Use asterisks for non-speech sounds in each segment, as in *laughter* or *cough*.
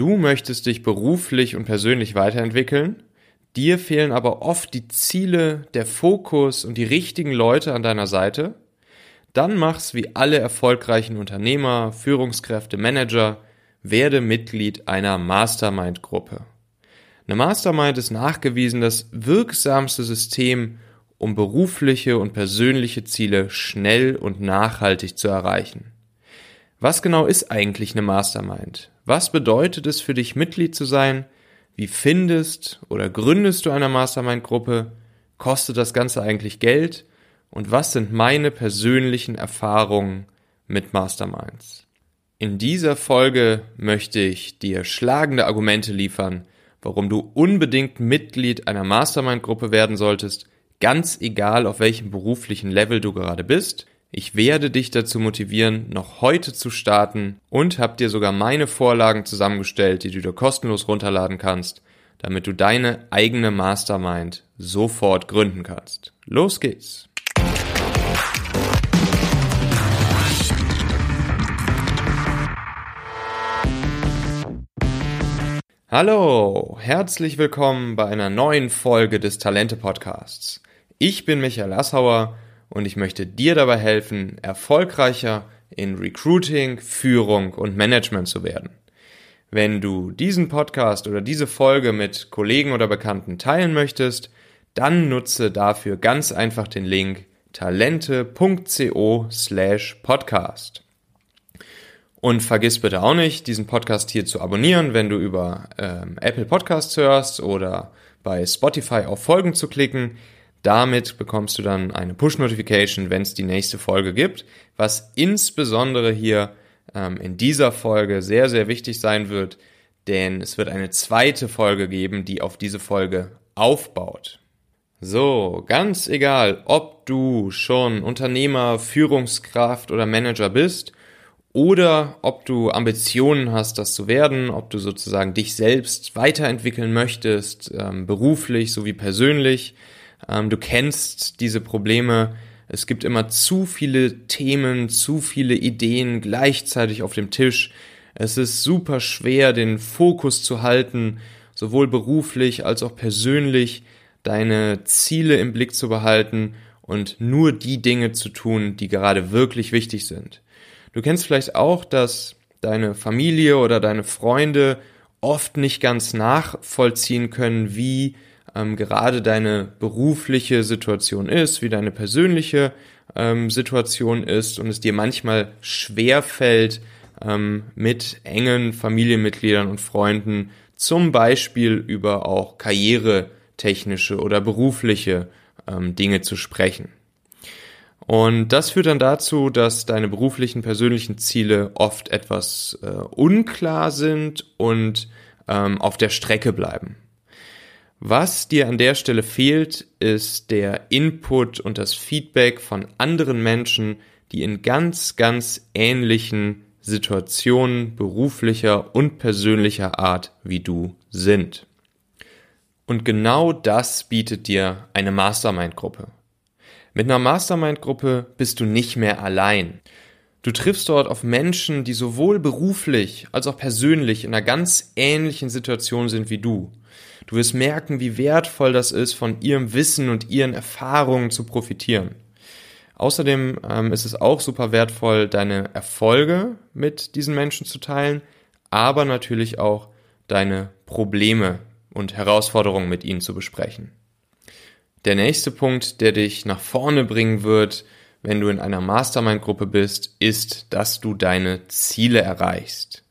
Du möchtest dich beruflich und persönlich weiterentwickeln, dir fehlen aber oft die Ziele, der Fokus und die richtigen Leute an deiner Seite, dann mach's wie alle erfolgreichen Unternehmer, Führungskräfte, Manager, werde Mitglied einer Mastermind-Gruppe. Eine Mastermind ist nachgewiesen das wirksamste System, um berufliche und persönliche Ziele schnell und nachhaltig zu erreichen. Was genau ist eigentlich eine Mastermind? Was bedeutet es für dich, Mitglied zu sein? Wie findest oder gründest du eine Mastermind-Gruppe? Kostet das Ganze eigentlich Geld? Und was sind meine persönlichen Erfahrungen mit Masterminds? In dieser Folge möchte ich dir schlagende Argumente liefern, warum du unbedingt Mitglied einer Mastermind-Gruppe werden solltest Ganz egal, auf welchem beruflichen Level du gerade bist, ich werde dich dazu motivieren, noch heute zu starten und habe dir sogar meine Vorlagen zusammengestellt, die du dir kostenlos runterladen kannst, damit du deine eigene Mastermind sofort gründen kannst. Los geht's! Hallo, herzlich willkommen bei einer neuen Folge des Talente Podcasts. Ich bin Michael Assauer und ich möchte dir dabei helfen, erfolgreicher in Recruiting, Führung und Management zu werden. Wenn du diesen Podcast oder diese Folge mit Kollegen oder Bekannten teilen möchtest, dann nutze dafür ganz einfach den Link talente.co slash podcast. Und vergiss bitte auch nicht, diesen Podcast hier zu abonnieren, wenn du über ähm, Apple Podcasts hörst oder bei Spotify auf Folgen zu klicken. Damit bekommst du dann eine Push-Notification, wenn es die nächste Folge gibt, was insbesondere hier ähm, in dieser Folge sehr, sehr wichtig sein wird, denn es wird eine zweite Folge geben, die auf diese Folge aufbaut. So, ganz egal, ob du schon Unternehmer, Führungskraft oder Manager bist oder ob du Ambitionen hast, das zu werden, ob du sozusagen dich selbst weiterentwickeln möchtest, ähm, beruflich sowie persönlich, ähm, du kennst diese Probleme. Es gibt immer zu viele Themen, zu viele Ideen gleichzeitig auf dem Tisch. Es ist super schwer, den Fokus zu halten, sowohl beruflich als auch persönlich, deine Ziele im Blick zu behalten und nur die Dinge zu tun, die gerade wirklich wichtig sind. Du kennst vielleicht auch, dass deine Familie oder deine Freunde oft nicht ganz nachvollziehen können, wie ähm, gerade deine berufliche Situation ist, wie deine persönliche ähm, Situation ist und es dir manchmal schwer fällt, ähm, mit engen Familienmitgliedern und Freunden zum Beispiel über auch karrieretechnische oder berufliche ähm, Dinge zu sprechen. Und das führt dann dazu, dass deine beruflichen, persönlichen Ziele oft etwas äh, unklar sind und ähm, auf der Strecke bleiben. Was dir an der Stelle fehlt, ist der Input und das Feedback von anderen Menschen, die in ganz, ganz ähnlichen Situationen beruflicher und persönlicher Art wie du sind. Und genau das bietet dir eine Mastermind-Gruppe. Mit einer Mastermind-Gruppe bist du nicht mehr allein. Du triffst dort auf Menschen, die sowohl beruflich als auch persönlich in einer ganz ähnlichen Situation sind wie du. Du wirst merken, wie wertvoll das ist, von ihrem Wissen und ihren Erfahrungen zu profitieren. Außerdem ähm, ist es auch super wertvoll, deine Erfolge mit diesen Menschen zu teilen, aber natürlich auch deine Probleme und Herausforderungen mit ihnen zu besprechen. Der nächste Punkt, der dich nach vorne bringen wird, wenn du in einer Mastermind-Gruppe bist, ist, dass du deine Ziele erreichst.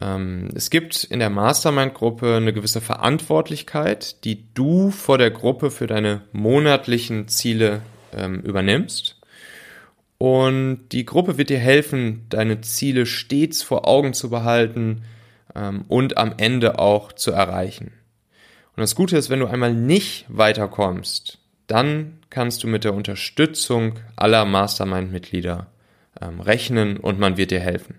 Ähm, es gibt in der Mastermind-Gruppe eine gewisse Verantwortlichkeit, die du vor der Gruppe für deine monatlichen Ziele ähm, übernimmst. Und die Gruppe wird dir helfen, deine Ziele stets vor Augen zu behalten ähm, und am Ende auch zu erreichen. Und das Gute ist, wenn du einmal nicht weiterkommst, dann kannst du mit der Unterstützung aller Mastermind-Mitglieder ähm, rechnen und man wird dir helfen.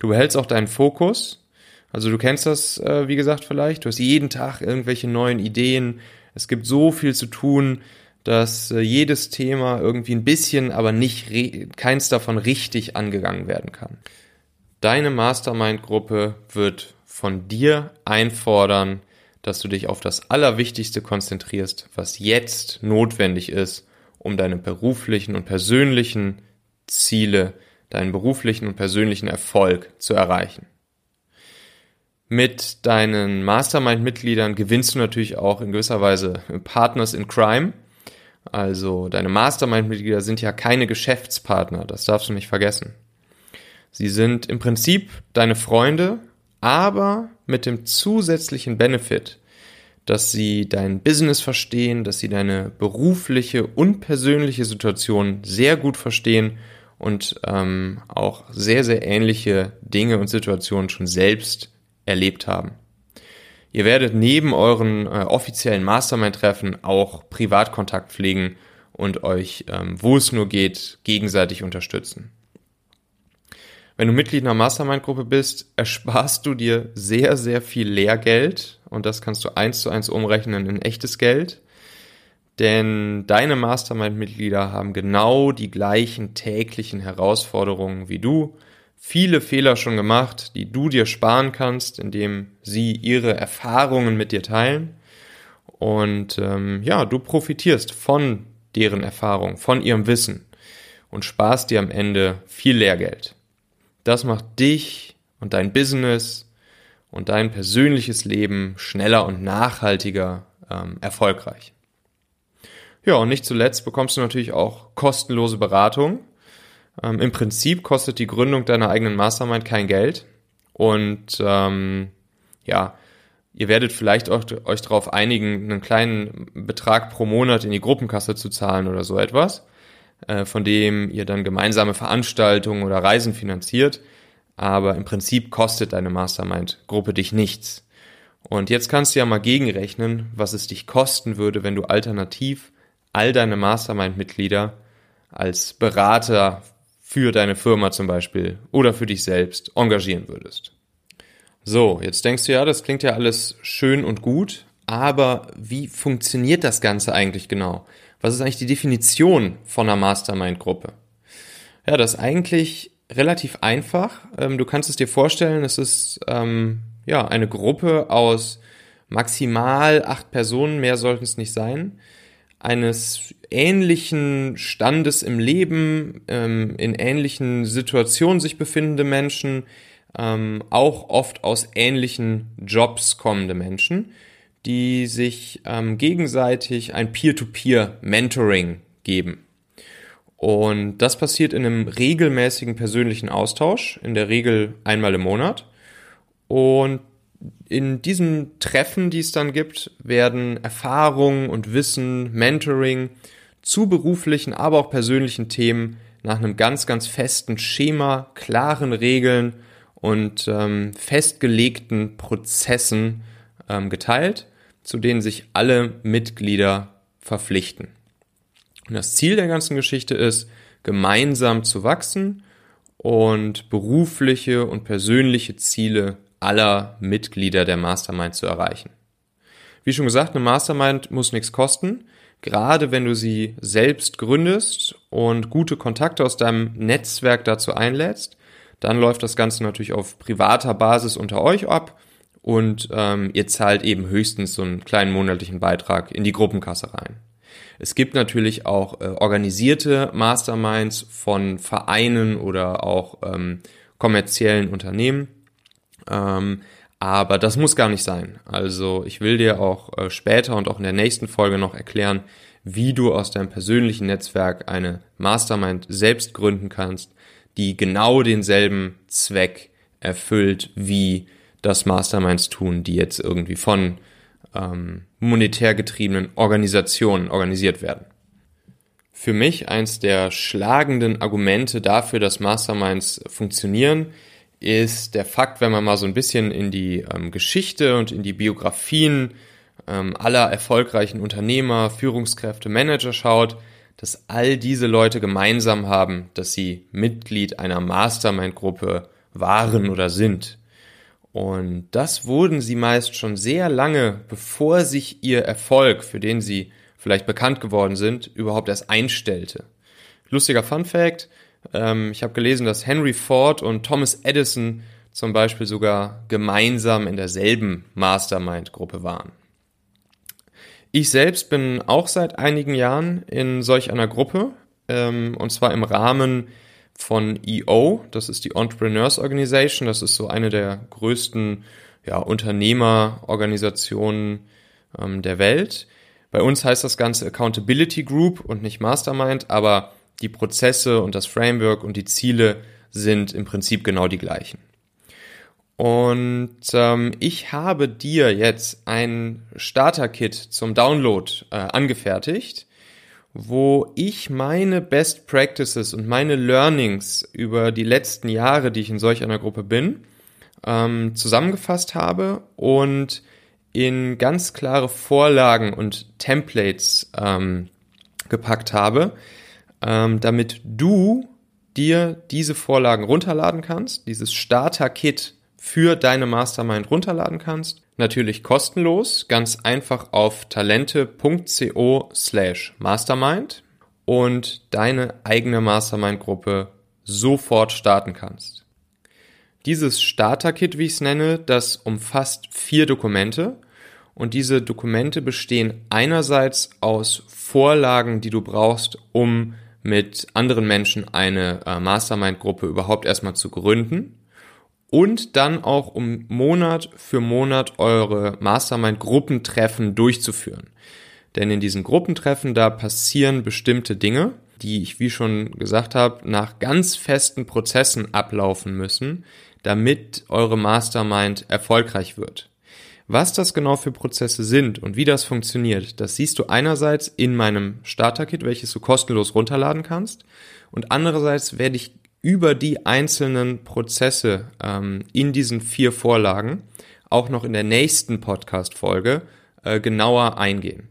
Du behältst auch deinen Fokus. Also du kennst das, äh, wie gesagt, vielleicht. Du hast jeden Tag irgendwelche neuen Ideen. Es gibt so viel zu tun, dass äh, jedes Thema irgendwie ein bisschen, aber nicht keins davon richtig angegangen werden kann. Deine Mastermind-Gruppe wird von dir einfordern, dass du dich auf das Allerwichtigste konzentrierst, was jetzt notwendig ist, um deine beruflichen und persönlichen Ziele, deinen beruflichen und persönlichen Erfolg zu erreichen. Mit deinen Mastermind-Mitgliedern gewinnst du natürlich auch in gewisser Weise Partners in Crime. Also deine Mastermind-Mitglieder sind ja keine Geschäftspartner, das darfst du nicht vergessen. Sie sind im Prinzip deine Freunde, aber mit dem zusätzlichen Benefit, dass sie dein Business verstehen, dass sie deine berufliche und persönliche Situation sehr gut verstehen und ähm, auch sehr, sehr ähnliche Dinge und Situationen schon selbst erlebt haben. Ihr werdet neben euren äh, offiziellen Mastermind-Treffen auch Privatkontakt pflegen und euch, ähm, wo es nur geht, gegenseitig unterstützen. Wenn du Mitglied einer Mastermind-Gruppe bist, *laughs* ersparst du dir sehr, sehr viel Lehrgeld und das kannst du eins zu eins umrechnen in echtes Geld. Denn deine Mastermind-Mitglieder haben genau die gleichen täglichen Herausforderungen wie du, viele Fehler schon gemacht, die du dir sparen kannst, indem sie ihre Erfahrungen mit dir teilen. Und ähm, ja, du profitierst von deren Erfahrung, von ihrem Wissen und sparst dir am Ende viel Lehrgeld. Das macht dich und dein Business und dein persönliches Leben schneller und nachhaltiger ähm, erfolgreich. Ja, und nicht zuletzt bekommst du natürlich auch kostenlose Beratung. Ähm, Im Prinzip kostet die Gründung deiner eigenen Mastermind kein Geld. Und ähm, ja, ihr werdet vielleicht auch, euch darauf einigen, einen kleinen Betrag pro Monat in die Gruppenkasse zu zahlen oder so etwas. Äh, von dem ihr dann gemeinsame Veranstaltungen oder Reisen finanziert. Aber im Prinzip kostet deine Mastermind-Gruppe dich nichts. Und jetzt kannst du ja mal gegenrechnen, was es dich kosten würde, wenn du alternativ all deine Mastermind-Mitglieder als Berater für deine Firma zum Beispiel oder für dich selbst engagieren würdest. So, jetzt denkst du ja, das klingt ja alles schön und gut, aber wie funktioniert das Ganze eigentlich genau? Was ist eigentlich die Definition von einer Mastermind-Gruppe? Ja, das ist eigentlich relativ einfach. Ähm, du kannst es dir vorstellen, es ist ähm, ja eine Gruppe aus maximal acht Personen, mehr sollten es nicht sein, eines ähnlichen Standes im Leben, ähm, in ähnlichen Situationen sich befindende Menschen, ähm, auch oft aus ähnlichen Jobs kommende Menschen, die sich ähm, gegenseitig ein Peer-to-Peer-Mentoring geben. Und das passiert in einem regelmäßigen persönlichen Austausch, in der Regel einmal im Monat. Und in diesen Treffen, die es dann gibt, werden Erfahrungen und Wissen, Mentoring zu beruflichen, aber auch persönlichen Themen nach einem ganz, ganz festen Schema, klaren Regeln und ähm, festgelegten Prozessen ähm, geteilt zu denen sich alle Mitglieder verpflichten. Und das Ziel der ganzen Geschichte ist, gemeinsam zu wachsen und berufliche und persönliche Ziele aller Mitglieder der Mastermind zu erreichen. Wie schon gesagt, eine Mastermind muss nichts kosten. Gerade wenn du sie selbst gründest und gute Kontakte aus deinem Netzwerk dazu einlädst, dann läuft das Ganze natürlich auf privater Basis unter euch ab und ähm, ihr zahlt eben höchstens so einen kleinen monatlichen Beitrag in die Gruppenkasse rein. Es gibt natürlich auch äh, organisierte Masterminds von Vereinen oder auch ähm, kommerziellen Unternehmen. Ähm, aber das muss gar nicht sein. Also ich will dir auch äh, später und auch in der nächsten Folge noch erklären, wie du aus deinem persönlichen Netzwerk eine Mastermind selbst gründen kannst, die genau denselben Zweck erfüllt wie das Masterminds tun, die jetzt irgendwie von ähm, monetär getriebenen Organisationen organisiert werden. Für mich eins der schlagenden Argumente dafür, dass Masterminds funktionieren, ist der Fakt, wenn man mal so ein bisschen in die ähm, Geschichte und in die Biografien ähm, aller erfolgreichen Unternehmer, Führungskräfte, Manager schaut, dass all diese Leute gemeinsam haben, dass sie Mitglied einer Mastermind-Gruppe waren oder sind. Und das wurden sie meist schon sehr lange, bevor sich ihr Erfolg, für den sie vielleicht bekannt geworden sind, überhaupt erst einstellte. Lustiger Fun Fact, Ähm, ich habe gelesen, dass Henry Ford und Thomas Edison zum Beispiel sogar gemeinsam in derselben Mastermind-Gruppe waren. Ich selbst bin auch seit einigen Jahren in solch einer Gruppe, ähm, und zwar im Rahmen von EO, das ist die Entrepreneurs Organization, das ist so eine der größten ja, Unternehmerorganisationen ähm, der Welt. Bei uns heißt das Ganze Accountability Group und nicht Mastermind, aber die Prozesse und das Framework und die Ziele sind im Prinzip genau die gleichen. Und ähm, ich habe dir jetzt ein Starter-Kit zum Download äh, angefertigt, wo ich meine Best Practices und meine Learnings über die letzten Jahre, die ich in solch einer Gruppe bin, ähm, zusammengefasst habe und in ganz klare Vorlagen und Templates ähm, gepackt habe, ähm, damit du dir diese Vorlagen runterladen kannst, dieses Starter-Kit für deine Mastermind runterladen kannst. Natürlich kostenlos, ganz einfach auf talente.co slash mastermind und deine eigene Mastermind-Gruppe sofort starten kannst. Dieses Starter-Kit, wie ich es nenne, das umfasst vier Dokumente und diese Dokumente bestehen einerseits aus Vorlagen, die du brauchst, um mit anderen Menschen eine äh, Mastermind-Gruppe überhaupt erstmal zu gründen und dann auch um Monat für Monat eure Mastermind-Gruppentreffen durchzuführen. Denn in diesen Gruppentreffen, da passieren bestimmte Dinge, die ich, wie schon gesagt habe, nach ganz festen Prozessen ablaufen müssen, damit eure Mastermind erfolgreich wird. Was das genau für Prozesse sind und wie das funktioniert, das siehst du einerseits in meinem Starter-Kit, welches du kostenlos runterladen kannst, und andererseits werde ich über die einzelnen Prozesse ähm, in diesen vier Vorlagen auch noch in der nächsten Podcast-Folge äh, genauer eingehen.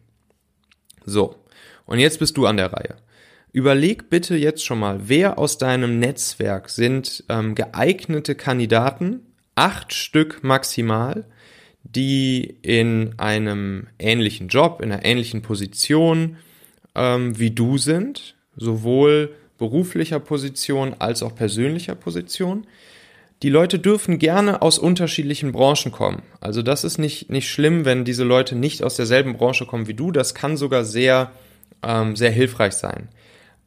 So, und jetzt bist du an der Reihe. Überleg bitte jetzt schon mal, wer aus deinem Netzwerk sind ähm, geeignete Kandidaten, acht Stück maximal, die in einem ähnlichen Job, in einer ähnlichen Position ähm, wie du sind, sowohl beruflicher Position als auch persönlicher Position. Die Leute dürfen gerne aus unterschiedlichen Branchen kommen. Also das ist nicht, nicht schlimm, wenn diese Leute nicht aus derselben Branche kommen wie du. Das kann sogar sehr, ähm, sehr hilfreich sein.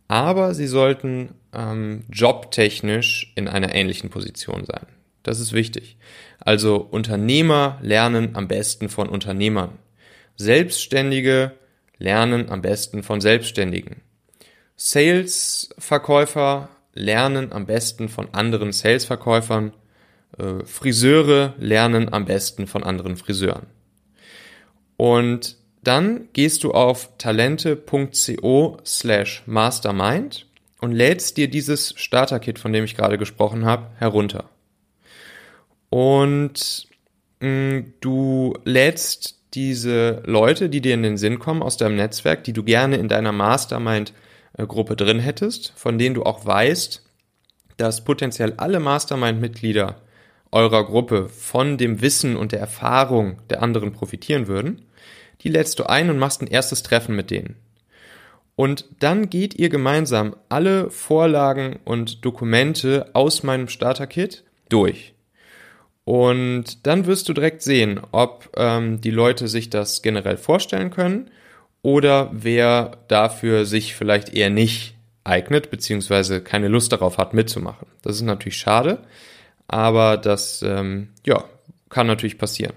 Aber sie sollten ähm, jobtechnisch in einer ähnlichen Position sein. Das ist wichtig. Also Unternehmer lernen am besten von Unternehmern. Selbstständige lernen am besten von Selbstständigen. Sales-Verkäufer lernen am besten von anderen Sales-Verkäufern. Äh, Friseure lernen am besten von anderen Friseuren. Und dann gehst du auf talente.co slash mastermind und lädst dir dieses Starter-Kit, von dem ich gerade gesprochen habe, herunter. Und mh, mm, du lädst diese Leute, die dir in den Sinn kommen aus deinem Netzwerk, die du gerne in deiner Mastermind Gruppe drin hättest, von denen du auch weißt, dass potenziell alle Mastermind-Mitglieder eurer Gruppe von dem Wissen und der Erfahrung der anderen profitieren würden, die lädst du ein und machst ein erstes Treffen mit denen. Und dann geht ihr gemeinsam alle Vorlagen und Dokumente aus meinem Starter-Kit durch. Und dann wirst du direkt sehen, ob ähm, die Leute sich das generell vorstellen können oder wer dafür sich vielleicht eher nicht eignet, beziehungsweise keine Lust darauf hat, mitzumachen. Das ist natürlich schade, aber das ähm, ja, kann natürlich passieren.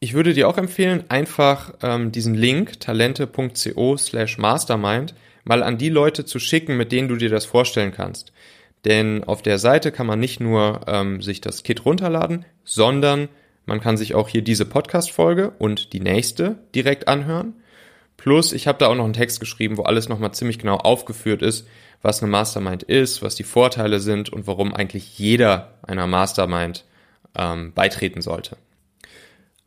Ich würde dir auch empfehlen, einfach ähm, diesen Link talente.co slash mastermind mal an die Leute zu schicken, mit denen du dir das vorstellen kannst. Denn auf der Seite kann man nicht nur ähm, sich das Kit runterladen, sondern man kann sich auch hier diese Podcast-Folge und die nächste direkt anhören. Plus, ich habe da auch noch einen Text geschrieben, wo alles nochmal ziemlich genau aufgeführt ist, was eine Mastermind ist, was die Vorteile sind und warum eigentlich jeder einer Mastermind ähm, beitreten sollte.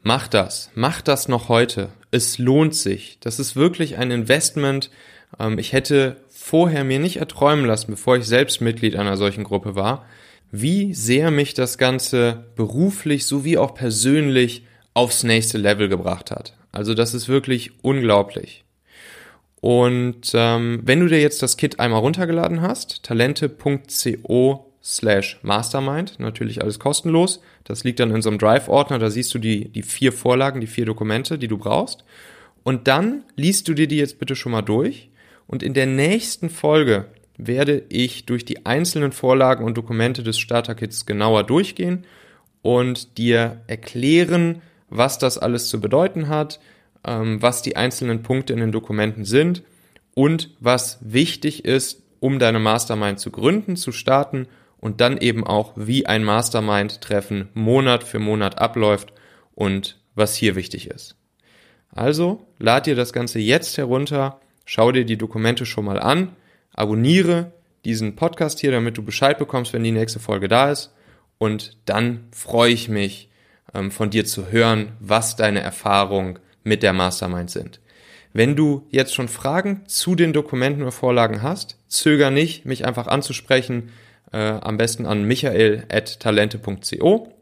Mach das, mach das noch heute. Es lohnt sich. Das ist wirklich ein Investment. Ähm, ich hätte vorher mir nicht erträumen lassen, bevor ich selbst Mitglied einer solchen Gruppe war, wie sehr mich das Ganze beruflich sowie auch persönlich aufs nächste Level gebracht hat. Also das ist wirklich unglaublich. Und ähm, wenn du dir jetzt das Kit einmal runtergeladen hast, talente.co slash mastermind, natürlich alles kostenlos. Das liegt dann in so einem Drive-Ordner, da siehst du die, die vier Vorlagen, die vier Dokumente, die du brauchst. Und dann liest du dir die jetzt bitte schon mal durch. Und in der nächsten Folge werde ich durch die einzelnen Vorlagen und Dokumente des Starter-Kits genauer durchgehen und dir erklären, was das alles zu bedeuten hat, ähm, was die einzelnen Punkte in den Dokumenten sind und was wichtig ist, um deine Mastermind zu gründen, zu starten und dann eben auch, wie ein Mastermind-Treffen Monat für Monat abläuft und was hier wichtig ist. Also, lad dir das Ganze jetzt herunter, schau dir die Dokumente schon mal an, abonniere diesen Podcast hier, damit du Bescheid bekommst, wenn die nächste Folge da ist. Und dann freue ich mich, ähm, von dir zu hören, was deine Erfahrungen mit der Mastermind sind. Wenn du jetzt schon Fragen zu den Dokumenten oder Vorlagen hast, zöger nicht, mich einfach anzusprechen äh, am besten an michael.talente.co.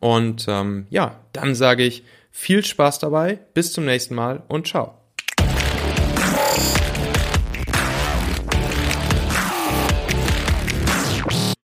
Und ähm, ja, dann sage ich viel Spaß dabei, bis zum nächsten Mal und ciao.